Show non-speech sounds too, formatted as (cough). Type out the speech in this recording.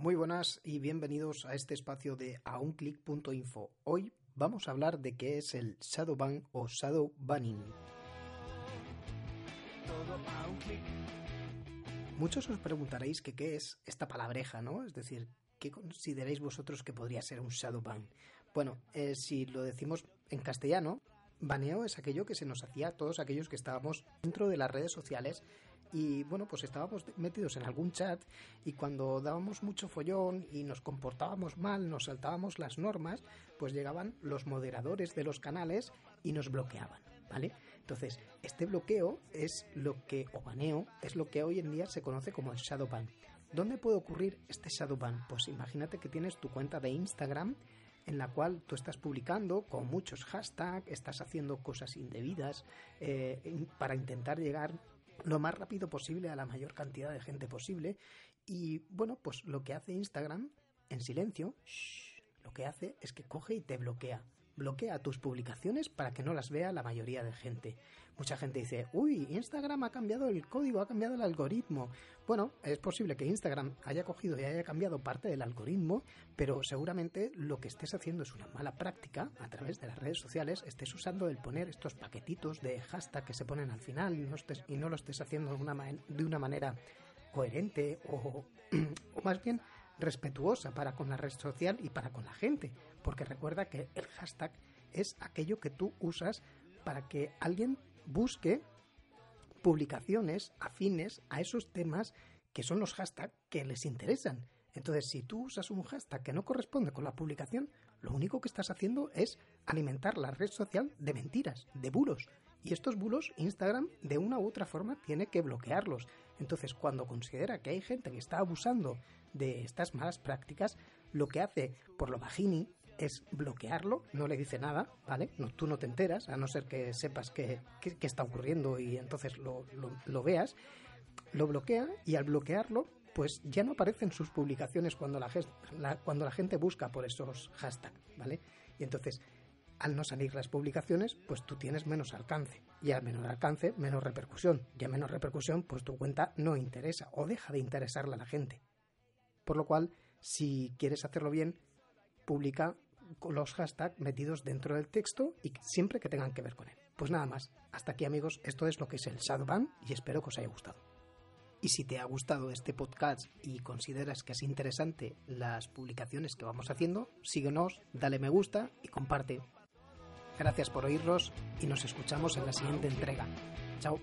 Muy buenas y bienvenidos a este espacio de aunclick.info. Hoy vamos a hablar de qué es el Shadowban o Shadow Banning. Muchos os preguntaréis que qué es esta palabreja, ¿no? Es decir, ¿qué consideráis vosotros que podría ser un Shadowban? Bueno, eh, si lo decimos en castellano, baneo es aquello que se nos hacía a todos aquellos que estábamos dentro de las redes sociales y bueno, pues estábamos metidos en algún chat y cuando dábamos mucho follón y nos comportábamos mal, nos saltábamos las normas, pues llegaban los moderadores de los canales y nos bloqueaban, ¿vale? Entonces, este bloqueo es lo que, o baneo, es lo que hoy en día se conoce como el shadow ban. ¿Dónde puede ocurrir este shadow ban? Pues imagínate que tienes tu cuenta de Instagram en la cual tú estás publicando con muchos hashtags, estás haciendo cosas indebidas eh, para intentar llegar lo más rápido posible a la mayor cantidad de gente posible. Y bueno, pues lo que hace Instagram en silencio, lo que hace es que coge y te bloquea bloquea tus publicaciones para que no las vea la mayoría de gente. Mucha gente dice, uy, Instagram ha cambiado el código, ha cambiado el algoritmo. Bueno, es posible que Instagram haya cogido y haya cambiado parte del algoritmo, pero seguramente lo que estés haciendo es una mala práctica a través de las redes sociales, estés usando el poner estos paquetitos de hashtag que se ponen al final y no, y no lo estés haciendo de una, de una manera coherente o, (clears throat) o más bien respetuosa para con la red social y para con la gente, porque recuerda que el hashtag es aquello que tú usas para que alguien busque publicaciones afines a esos temas que son los hashtags que les interesan. Entonces, si tú usas un hashtag que no corresponde con la publicación, lo único que estás haciendo es alimentar la red social de mentiras, de bulos. Y estos bulos, Instagram, de una u otra forma, tiene que bloquearlos. Entonces, cuando considera que hay gente que está abusando de estas malas prácticas, lo que hace por lo bajini es bloquearlo, no le dice nada, ¿vale? No, tú no te enteras, a no ser que sepas qué está ocurriendo y entonces lo, lo, veas, lo bloquea y al bloquearlo, pues ya no aparecen sus publicaciones cuando la, cuando la gente busca por esos hashtags, ¿vale? Y entonces, al no salir las publicaciones, pues tú tienes menos alcance. Y al menor alcance, menos repercusión. Y a menos repercusión, pues tu cuenta no interesa o deja de interesarle a la gente. Por lo cual, si quieres hacerlo bien, publica los hashtags metidos dentro del texto y siempre que tengan que ver con él. Pues nada más. Hasta aquí amigos, esto es lo que es el Shadowban y espero que os haya gustado. Y si te ha gustado este podcast y consideras que es interesante las publicaciones que vamos haciendo, síguenos, dale me gusta y comparte. Gracias por oírnos y nos escuchamos en la siguiente entrega. Chao.